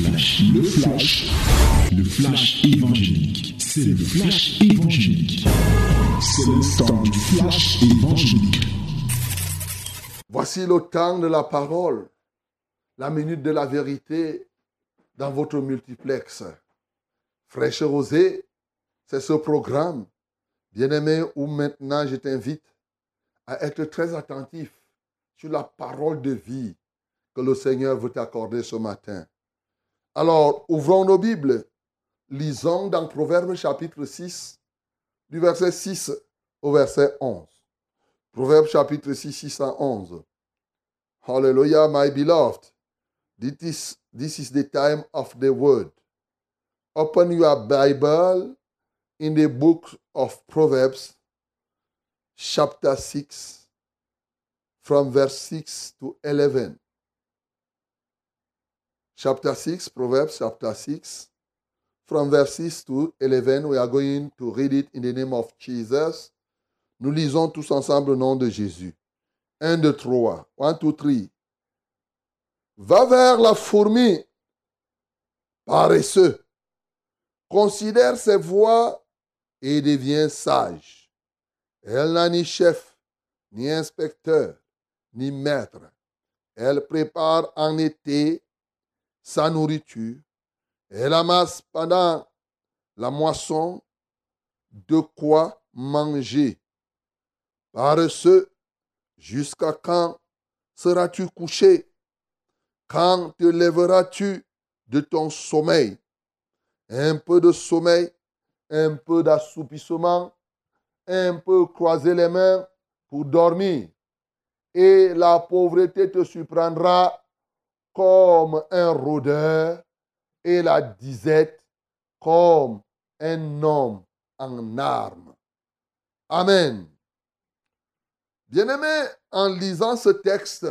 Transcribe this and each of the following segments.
le flash, le flash évangélique. C'est le flash évangélique. C'est le temps du flash évangélique. Voici le temps de la parole, la minute de la vérité dans votre multiplex. Fraîche rosée, c'est ce programme, bien-aimé, où maintenant je t'invite à être très attentif sur la parole de vie que le Seigneur veut t'accorder ce matin. Alors, ouvrons nos Bibles. Lisons dans Proverbe chapitre 6, du verset 6 au verset 11. Proverbe chapitre 6, 6 à 11. Hallelujah, my beloved. This is, this is the time of the word. Open your Bible in the book of Proverbs, chapter 6, from verse 6 to 11 chapter 6, Proverbs chapter 6, from verses 2 11. We are going to read it in the name of Jesus. Nous lisons tous ensemble le nom de Jésus. 1, 2, 3. 1, 2, 3. Va vers la fourmi, paresseux. Considère ses voies et devient sage. Elle n'a ni chef, ni inspecteur, ni maître. Elle prépare en été sa nourriture. Elle amasse pendant la moisson de quoi manger. Par ce, jusqu'à quand seras-tu couché? Quand te lèveras-tu de ton sommeil? Un peu de sommeil, un peu d'assoupissement, un peu croiser les mains pour dormir. Et la pauvreté te surprendra comme un rôdeur et la disette comme un homme en armes. Amen. Bien-aimé, en lisant ce texte,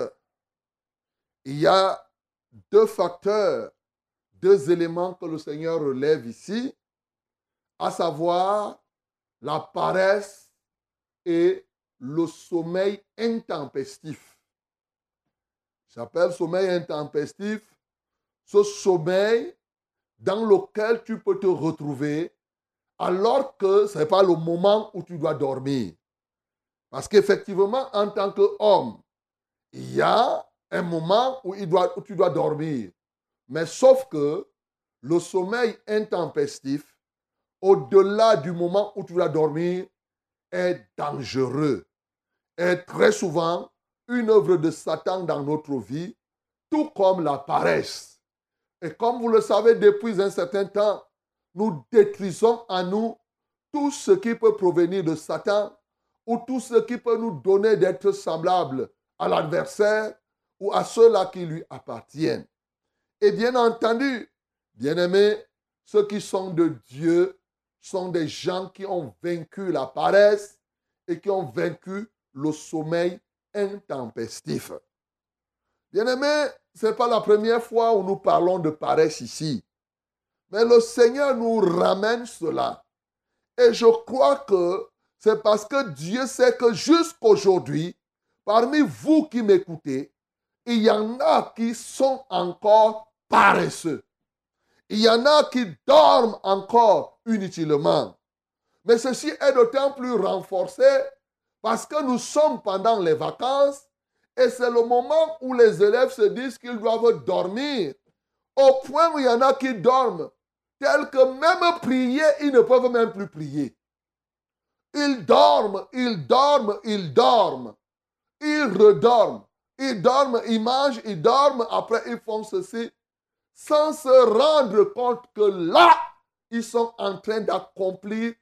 il y a deux facteurs, deux éléments que le Seigneur relève ici, à savoir la paresse et le sommeil intempestif. J'appelle sommeil intempestif ce sommeil dans lequel tu peux te retrouver alors que ce n'est pas le moment où tu dois dormir. Parce qu'effectivement, en tant qu'homme, il y a un moment où, il doit, où tu dois dormir. Mais sauf que le sommeil intempestif, au-delà du moment où tu dois dormir, est dangereux. Et très souvent, une œuvre de Satan dans notre vie, tout comme la paresse. Et comme vous le savez depuis un certain temps, nous détruisons à nous tout ce qui peut provenir de Satan ou tout ce qui peut nous donner d'être semblable à l'adversaire ou à ceux-là qui lui appartiennent. Et bien entendu, bien-aimés, ceux qui sont de Dieu sont des gens qui ont vaincu la paresse et qui ont vaincu le sommeil intempestif. Bien-aimé, ce n'est pas la première fois où nous parlons de paresse ici. Mais le Seigneur nous ramène cela. Et je crois que c'est parce que Dieu sait que jusqu'aujourd'hui, parmi vous qui m'écoutez, il y en a qui sont encore paresseux. Il y en a qui dorment encore inutilement. Mais ceci est d'autant plus renforcé parce que nous sommes pendant les vacances et c'est le moment où les élèves se disent qu'ils doivent dormir. Au point où il y en a qui dorment, tel que même prier, ils ne peuvent même plus prier. Ils dorment, ils dorment, ils dorment. Ils redorment. Ils dorment, ils mangent, ils dorment, après ils font ceci, sans se rendre compte que là, ils sont en train d'accomplir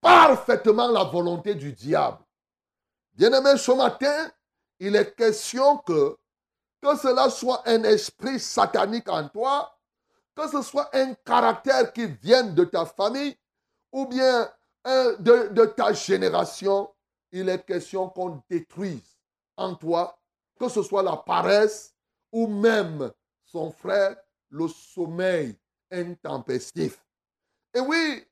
parfaitement la volonté du diable. Bien-aimé, ce matin, il est question que, que cela soit un esprit satanique en toi, que ce soit un caractère qui vienne de ta famille ou bien de, de ta génération, il est question qu'on détruise en toi, que ce soit la paresse ou même son frère, le sommeil intempestif. Et oui,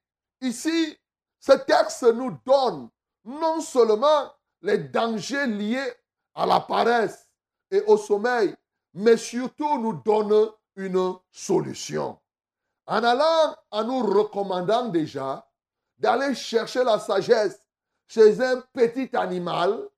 ici, ce texte nous donne non seulement les dangers liés à la paresse et au sommeil, mais surtout nous donne une solution. En allant, en nous recommandant déjà d'aller chercher la sagesse chez un petit animal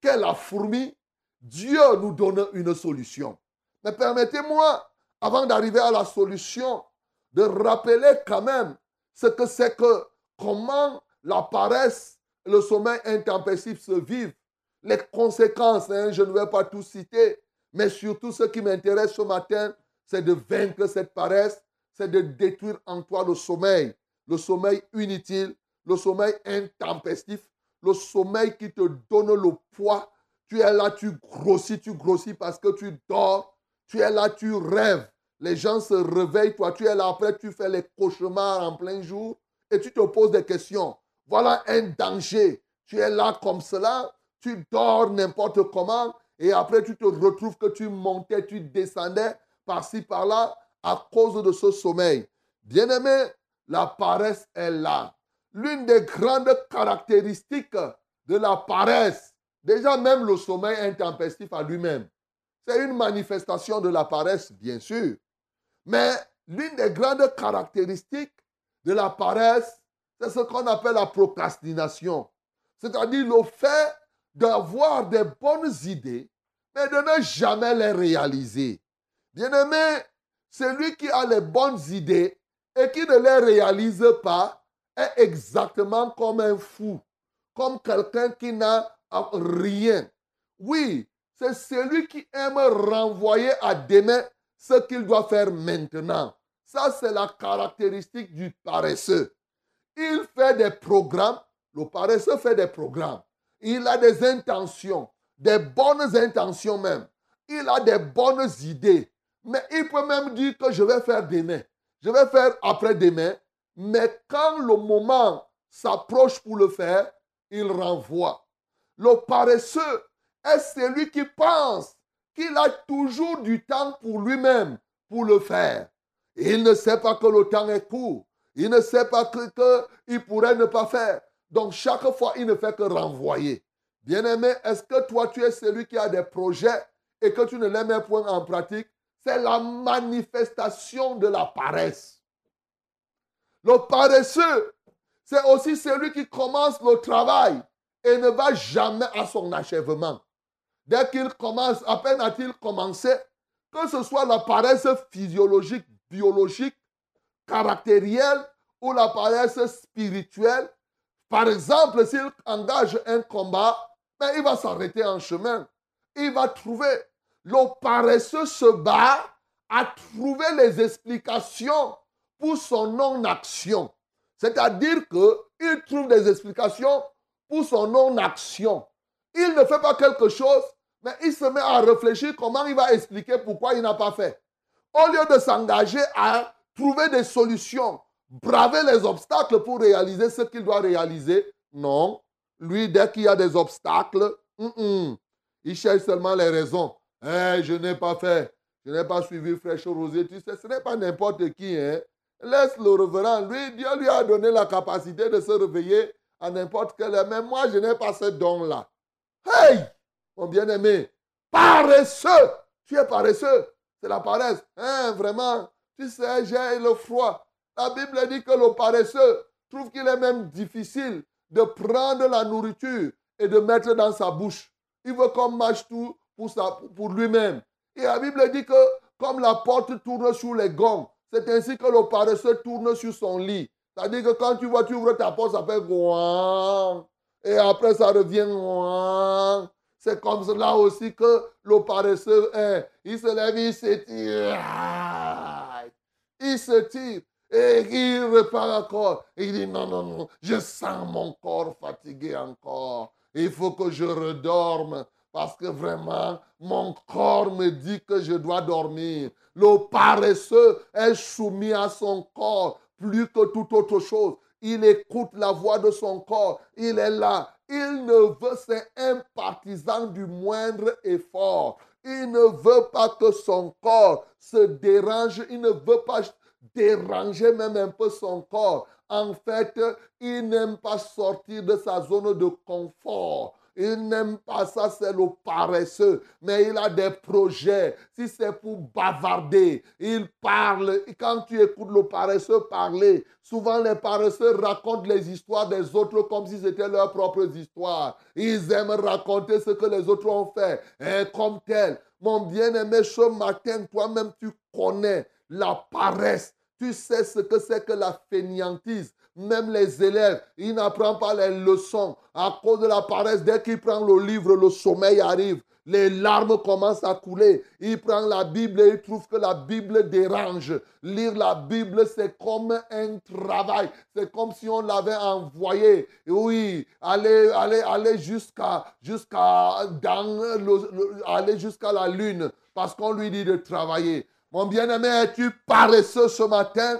qu'est la fourmi, Dieu nous donne une solution. Mais permettez-moi, avant d'arriver à la solution, de rappeler quand même ce que c'est que comment la paresse, le sommeil intempestif se vivent, les conséquences, hein, je ne vais pas tout citer, mais surtout ce qui m'intéresse ce matin, c'est de vaincre cette paresse, c'est de détruire en toi le sommeil, le sommeil inutile, le sommeil intempestif, le sommeil qui te donne le poids. Tu es là, tu grossis, tu grossis parce que tu dors. Tu es là, tu rêves. Les gens se réveillent, toi tu es là, après tu fais les cauchemars en plein jour et tu te poses des questions. Voilà un danger. Tu es là comme cela, tu dors n'importe comment et après tu te retrouves que tu montais, tu descendais par-ci, par-là à cause de ce sommeil. Bien-aimé, la paresse est là. L'une des grandes caractéristiques de la paresse, déjà même le sommeil intempestif à lui-même, c'est une manifestation de la paresse, bien sûr. Mais l'une des grandes caractéristiques de la paresse, c'est ce qu'on appelle la procrastination. C'est-à-dire le fait d'avoir des bonnes idées, mais de ne jamais les réaliser. Bien-aimé, celui qui a les bonnes idées et qui ne les réalise pas est exactement comme un fou, comme quelqu'un qui n'a rien. Oui, c'est celui qui aime renvoyer à demain ce qu'il doit faire maintenant. Ça, c'est la caractéristique du paresseux. Il fait des programmes. Le paresseux fait des programmes. Il a des intentions, des bonnes intentions même. Il a des bonnes idées. Mais il peut même dire que je vais faire demain. Je vais faire après-demain. Mais quand le moment s'approche pour le faire, il renvoie. Le paresseux est celui qui pense qu'il a toujours du temps pour lui-même pour le faire. Il ne sait pas que le temps est court. Il ne sait pas qu'il que pourrait ne pas faire. Donc chaque fois, il ne fait que renvoyer. Bien-aimé, est-ce que toi, tu es celui qui a des projets et que tu ne les mets point en pratique? C'est la manifestation de la paresse. Le paresseux, c'est aussi celui qui commence le travail et ne va jamais à son achèvement. Dès qu'il commence, à peine a-t-il commencé, que ce soit la paresse physiologique, biologique, caractérielle ou la paresse spirituelle, par exemple, s'il engage un combat, ben, il va s'arrêter en chemin. Il va trouver. Le paresseux se bat à trouver les explications pour son non-action. C'est-à-dire qu'il trouve des explications pour son non-action. Il ne fait pas quelque chose, mais il se met à réfléchir comment il va expliquer pourquoi il n'a pas fait. Au lieu de s'engager à trouver des solutions, braver les obstacles pour réaliser ce qu'il doit réaliser, non. Lui, dès qu'il y a des obstacles, il cherche seulement les raisons. Eh, je n'ai pas fait, je n'ai pas suivi Fraîche Rosé. Tu sais, ce n'est pas n'importe qui. Hein? Laisse le revenant. Lui, Dieu lui a donné la capacité de se réveiller à n'importe quelle heure. Mais moi, je n'ai pas ce don-là. Hey! mon bien-aimé, paresseux. Tu es paresseux. C'est la paresse. Hein, vraiment. Tu sais, j'ai le froid. La Bible dit que le paresseux trouve qu'il est même difficile de prendre la nourriture et de mettre dans sa bouche. Il veut qu'on mâche tout pour, pour lui-même. Et la Bible dit que comme la porte tourne sur les gonds, c'est ainsi que le paresseux tourne sur son lit. C'est-à-dire que quand tu vois, tu ouvres ta porte, ça fait gouang. Et après, ça revient gouang. C'est comme cela aussi que le paresseux est. Il se lève, il s'étire. Il se tire. Et il repart encore. il dit non, non, non, je sens mon corps fatigué encore. Il faut que je redorme parce que vraiment, mon corps me dit que je dois dormir. Le paresseux est soumis à son corps plus que toute autre chose. Il écoute la voix de son corps. Il est là. Il ne veut, c'est un partisan du moindre effort. Il ne veut pas que son corps se dérange. Il ne veut pas déranger même un peu son corps. En fait, il n'aime pas sortir de sa zone de confort. Il n'aime pas ça, c'est le paresseux. Mais il a des projets. Si c'est pour bavarder, il parle. Et quand tu écoutes le paresseux parler, souvent les paresseux racontent les histoires des autres comme si c'était leurs propres histoires. Ils aiment raconter ce que les autres ont fait. Et comme tel, mon bien-aimé, ce matin, toi-même, tu connais la paresse. Tu sais ce que c'est que la fainéantise. Même les élèves, ils n'apprennent pas les leçons à cause de la paresse. Dès qu'ils prennent le livre, le sommeil arrive. Les larmes commencent à couler. Il prend la Bible et il trouve que la Bible dérange. Lire la Bible, c'est comme un travail. C'est comme si on l'avait envoyé. Oui, aller, aller, aller jusqu'à jusqu'à aller jusqu'à la lune parce qu'on lui dit de travailler. Mon bien-aimé, es-tu paresseux ce matin?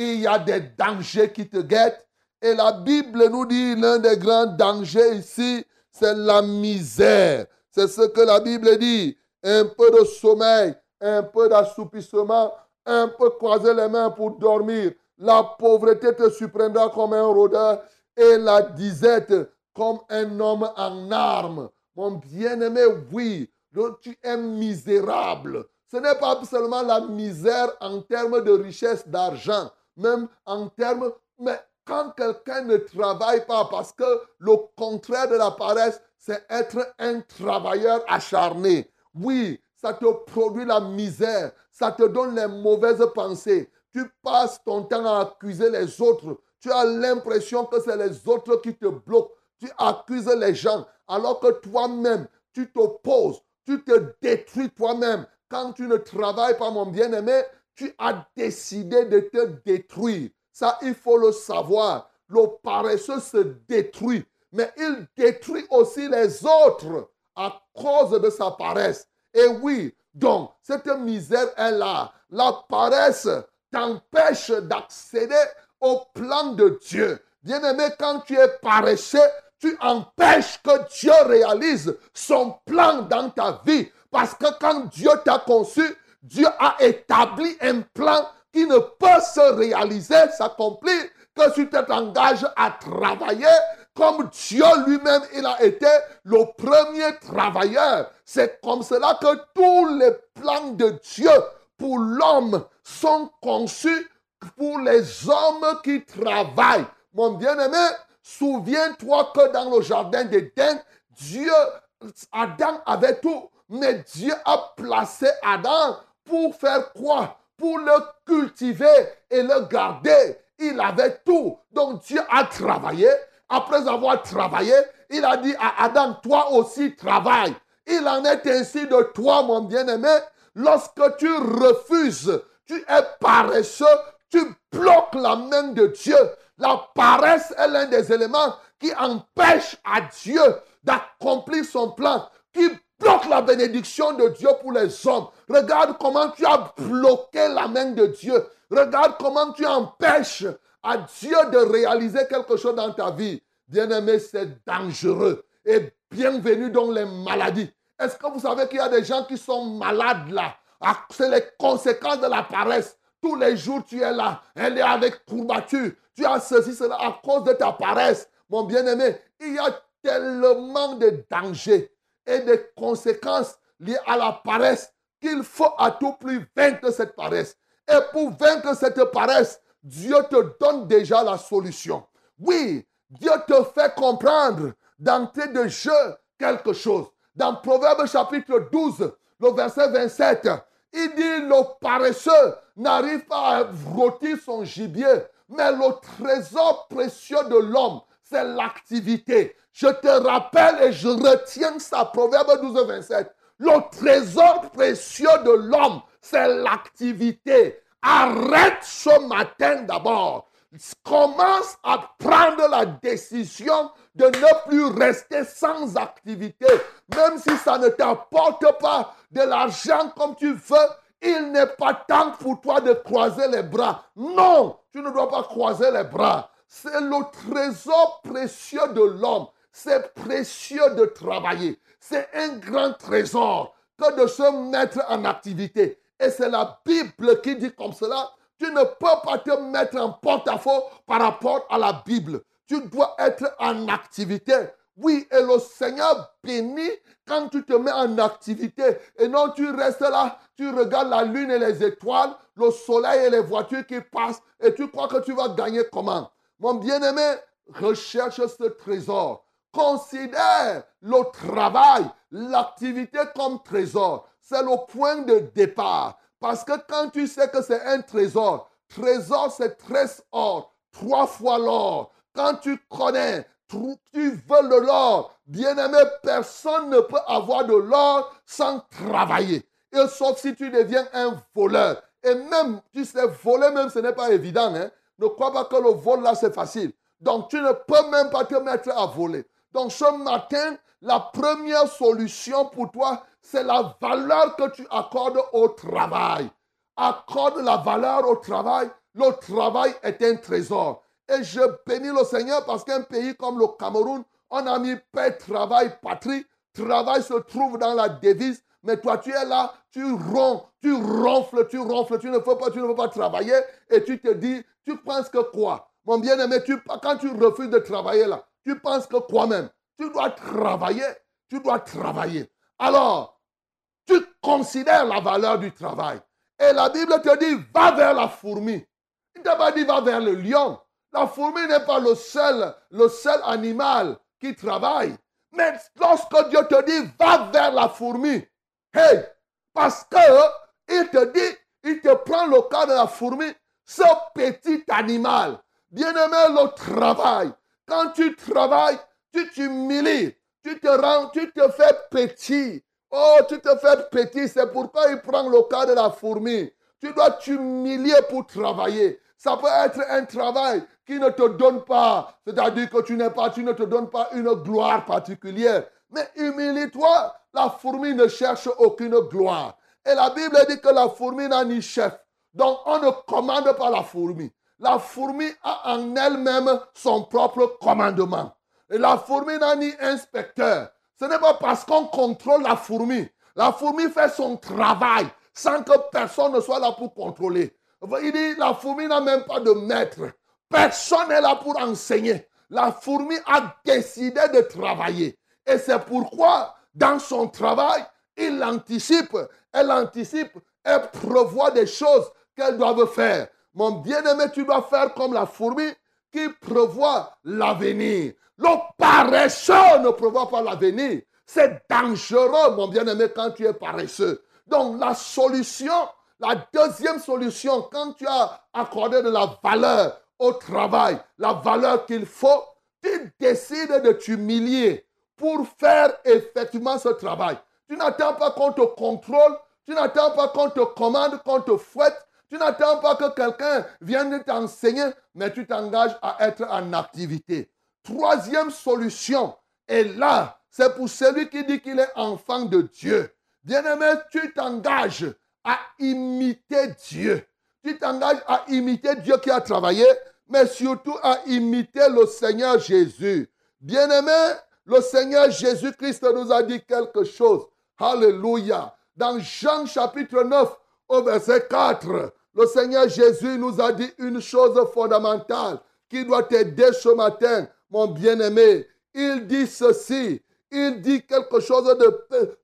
Il y a des dangers qui te guettent. Et la Bible nous dit l'un des grands dangers ici, c'est la misère. C'est ce que la Bible dit. Un peu de sommeil, un peu d'assoupissement, un peu croiser les mains pour dormir. La pauvreté te surprendra comme un rôdeur et la disette comme un homme en armes. Mon bien-aimé, oui, tu es misérable. Ce n'est pas seulement la misère en termes de richesse d'argent, même en termes... Mais quand quelqu'un ne travaille pas, parce que le contraire de la paresse, c'est être un travailleur acharné. Oui, ça te produit la misère, ça te donne les mauvaises pensées. Tu passes ton temps à accuser les autres. Tu as l'impression que c'est les autres qui te bloquent. Tu accuses les gens alors que toi-même, tu t'opposes, tu te détruis toi-même quand tu ne travailles pas, mon bien-aimé, tu as décidé de te détruire. Ça, il faut le savoir. Le paresseux se détruit, mais il détruit aussi les autres à cause de sa paresse. Et oui, donc, cette misère est là. La paresse t'empêche d'accéder au plan de Dieu. Bien-aimé, quand tu es paresseux, tu empêches que Dieu réalise son plan dans ta vie. Parce que quand Dieu t'a conçu, Dieu a établi un plan qui ne peut se réaliser, s'accomplir, que si tu t'engages à travailler comme Dieu lui-même, il a été le premier travailleur. C'est comme cela que tous les plans de Dieu pour l'homme sont conçus pour les hommes qui travaillent. Mon bien-aimé, souviens-toi que dans le jardin d'Éden, Dieu, Adam avait tout. Mais Dieu a placé Adam pour faire quoi? Pour le cultiver et le garder. Il avait tout. Donc Dieu a travaillé. Après avoir travaillé, il a dit à Adam, toi aussi travaille. Il en est ainsi de toi, mon bien-aimé. Lorsque tu refuses, tu es paresseux, tu bloques la main de Dieu. La paresse est l'un des éléments qui empêche à Dieu d'accomplir son plan, bloque la bénédiction de Dieu pour les hommes. Regarde comment tu as bloqué la main de Dieu. Regarde comment tu empêches à Dieu de réaliser quelque chose dans ta vie. Bien-aimé, c'est dangereux. Et bienvenue dans les maladies. Est-ce que vous savez qu'il y a des gens qui sont malades là? Ah, C'est les conséquences de la paresse. Tous les jours, tu es là. Elle est avec courbature. Tu as ceci, cela à cause de ta paresse. Mon bien-aimé, il y a tellement de dangers et des conséquences liées à la paresse qu'il faut à tout prix vaincre cette paresse. Et pour vaincre cette paresse, Dieu te donne déjà la solution. Oui, Dieu te fait comprendre d'entrée de jeu quelque chose. Dans Proverbe chapitre 12, le verset 27, il dit le paresseux n'arrive pas à rôtir son gibier, mais le trésor précieux de l'homme, c'est l'activité. Je te rappelle et je retiens ça, Proverbe 12, 27. Le trésor précieux de l'homme, c'est l'activité. Arrête ce matin d'abord. Commence à prendre la décision de ne plus rester sans activité. Même si ça ne t'apporte pas de l'argent comme tu veux, il n'est pas temps pour toi de croiser les bras. Non, tu ne dois pas croiser les bras. C'est le trésor précieux de l'homme. C'est précieux de travailler. C'est un grand trésor que de se mettre en activité. Et c'est la Bible qui dit comme cela. Tu ne peux pas te mettre en porte-à-faux par rapport à la Bible. Tu dois être en activité. Oui, et le Seigneur bénit quand tu te mets en activité et non tu restes là, tu regardes la lune et les étoiles, le soleil et les voitures qui passent et tu crois que tu vas gagner comment? Mon bien-aimé, recherche ce trésor. Considère le travail, l'activité comme trésor. C'est le point de départ. Parce que quand tu sais que c'est un trésor, trésor c'est 13 or, trois fois l'or. Quand tu connais, tu veux de l'or, bien-aimé, personne ne peut avoir de l'or sans travailler. Et sauf si tu deviens un voleur. Et même, tu sais, voler même, ce n'est pas évident. Hein? Ne crois pas que le vol là, c'est facile. Donc, tu ne peux même pas te mettre à voler. Donc, ce matin, la première solution pour toi, c'est la valeur que tu accordes au travail. Accorde la valeur au travail. Le travail est un trésor. Et je bénis le Seigneur parce qu'un pays comme le Cameroun, on a mis paix, travail, patrie. Travail se trouve dans la devise. Mais toi, tu es là, tu ronfles, tu ronfles, tu ronfles, tu ne veux pas, tu ne pas travailler. Et tu te dis, tu penses que quoi? Mon bien-aimé, quand tu refuses de travailler là, tu penses que quoi même Tu dois travailler, tu dois travailler. Alors, tu considères la valeur du travail. Et la Bible te dit, va vers la fourmi. Il ne t'a pas dit, va vers le lion. La fourmi n'est pas le seul, le seul animal qui travaille. Mais lorsque Dieu te dit, va vers la fourmi, hey, parce que il te dit, il te prend le cas de la fourmi, ce petit animal. Bien-aimé, le travail. Quand tu travailles, tu t'humilies, tu te rends, tu te fais petit. Oh, tu te fais petit, c'est pourquoi il prend le cas de la fourmi. Tu dois t'humilier pour travailler. Ça peut être un travail qui ne te donne pas, c'est-à-dire que tu n'es pas, tu ne te donnes pas une gloire particulière. Mais humilie-toi, la fourmi ne cherche aucune gloire. Et la Bible dit que la fourmi n'a ni chef. Donc on ne commande pas la fourmi. La fourmi a en elle-même son propre commandement. Et la fourmi n'a ni inspecteur. Ce n'est pas parce qu'on contrôle la fourmi. La fourmi fait son travail sans que personne ne soit là pour contrôler. Il dit, la fourmi n'a même pas de maître. Personne n'est là pour enseigner. La fourmi a décidé de travailler. Et c'est pourquoi, dans son travail, il anticipe, elle anticipe, elle prévoit des choses qu'elle doit faire. Mon bien-aimé, tu dois faire comme la fourmi qui prévoit l'avenir. Le paresseux ne prévoit pas l'avenir. C'est dangereux, mon bien-aimé, quand tu es paresseux. Donc, la solution, la deuxième solution, quand tu as accordé de la valeur au travail, la valeur qu'il faut, tu décides de t'humilier pour faire effectivement ce travail. Tu n'attends pas qu'on te contrôle, tu n'attends pas qu'on te commande, qu'on te fouette, tu n'attends pas que quelqu'un vienne t'enseigner, mais tu t'engages à être en activité. Troisième solution, et là, c'est pour celui qui dit qu'il est enfant de Dieu. Bien-aimé, tu t'engages à imiter Dieu. Tu t'engages à imiter Dieu qui a travaillé, mais surtout à imiter le Seigneur Jésus. Bien-aimé, le Seigneur Jésus-Christ nous a dit quelque chose. Alléluia. Dans Jean chapitre 9, au verset 4, le Seigneur Jésus nous a dit une chose fondamentale qui doit t'aider ce matin, mon bien-aimé. Il dit ceci. Il dit quelque chose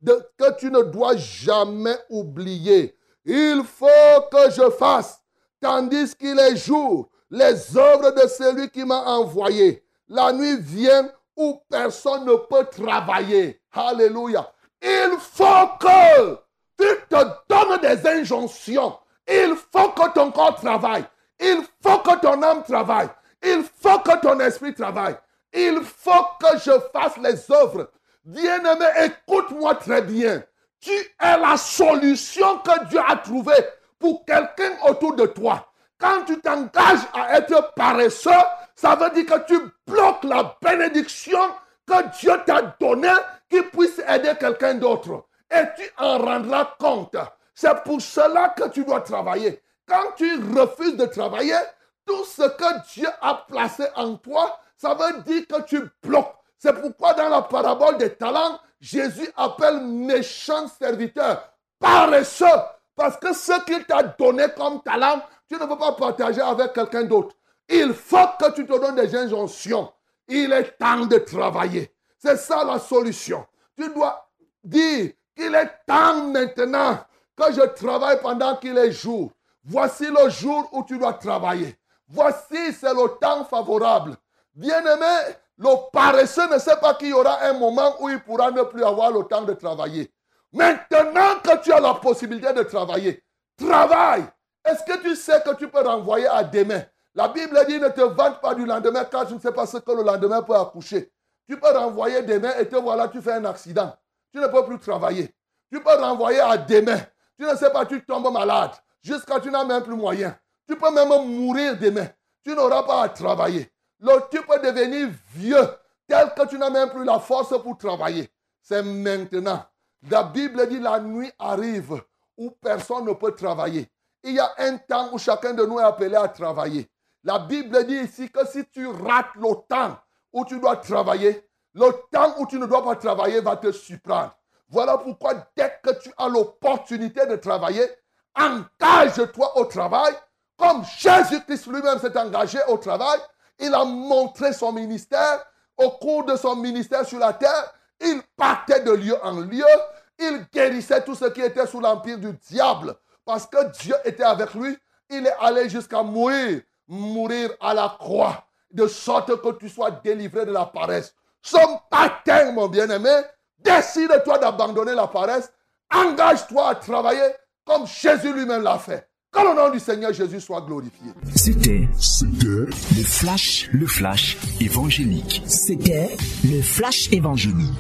de, que tu ne dois jamais oublier. Il faut que je fasse, tandis qu'il est jour, les œuvres de celui qui m'a envoyé. La nuit vient où personne ne peut travailler. Alléluia. Il faut que tu te donnes des injonctions. Il faut que ton corps travaille. Il faut que ton âme travaille. Il faut que ton esprit travaille. Il faut que je fasse les œuvres. Bien-aimé, écoute-moi très bien. Tu es la solution que Dieu a trouvée pour quelqu'un autour de toi. Quand tu t'engages à être paresseux, ça veut dire que tu bloques la bénédiction que Dieu t'a donnée qui puisse aider quelqu'un d'autre. Et tu en rendras compte. C'est pour cela que tu dois travailler. Quand tu refuses de travailler, tout ce que Dieu a placé en toi, ça veut dire que tu bloques. C'est pourquoi dans la parabole des talents, Jésus appelle méchant serviteur paresseux. Parce que ce qu'il t'a donné comme talent, tu ne peux pas partager avec quelqu'un d'autre. Il faut que tu te donnes des injonctions. Il est temps de travailler. C'est ça la solution. Tu dois dire qu'il est temps maintenant que je travaille pendant qu'il est jour. Voici le jour où tu dois travailler. Voici, c'est le temps favorable. Bien-aimé, le paresseux ne sait pas qu'il y aura un moment où il pourra ne plus avoir le temps de travailler. Maintenant que tu as la possibilité de travailler, travaille. Est-ce que tu sais que tu peux renvoyer à demain? La Bible dit ne te vante pas du lendemain car tu ne sais pas ce que le lendemain peut accoucher. Tu peux renvoyer demain et te voilà, tu fais un accident. Tu ne peux plus travailler. Tu peux renvoyer à demain. Tu ne sais pas, tu tombes malade. Jusqu'à tu n'as même plus moyen. Tu peux même mourir demain. Tu n'auras pas à travailler. tu peux devenir vieux tel que tu n'as même plus la force pour travailler. C'est maintenant. La Bible dit la nuit arrive où personne ne peut travailler. Il y a un temps où chacun de nous est appelé à travailler. La Bible dit ici que si tu rates le temps où tu dois travailler, le temps où tu ne dois pas travailler va te surprendre. Voilà pourquoi dès que tu as l'opportunité de travailler, engage-toi au travail, comme Jésus-Christ lui-même s'est engagé au travail. Il a montré son ministère. Au cours de son ministère sur la terre, il partait de lieu en lieu. Il guérissait tout ce qui était sous l'empire du diable. Parce que Dieu était avec lui, il est allé jusqu'à mourir, mourir à la croix, de sorte que tu sois délivré de la paresse. Son matin, mon bien-aimé, décide-toi d'abandonner la paresse, engage-toi à travailler comme Jésus lui-même l'a fait. Que le nom du Seigneur Jésus soit glorifié. C'était le flash, le flash évangélique. C'était le flash évangélique.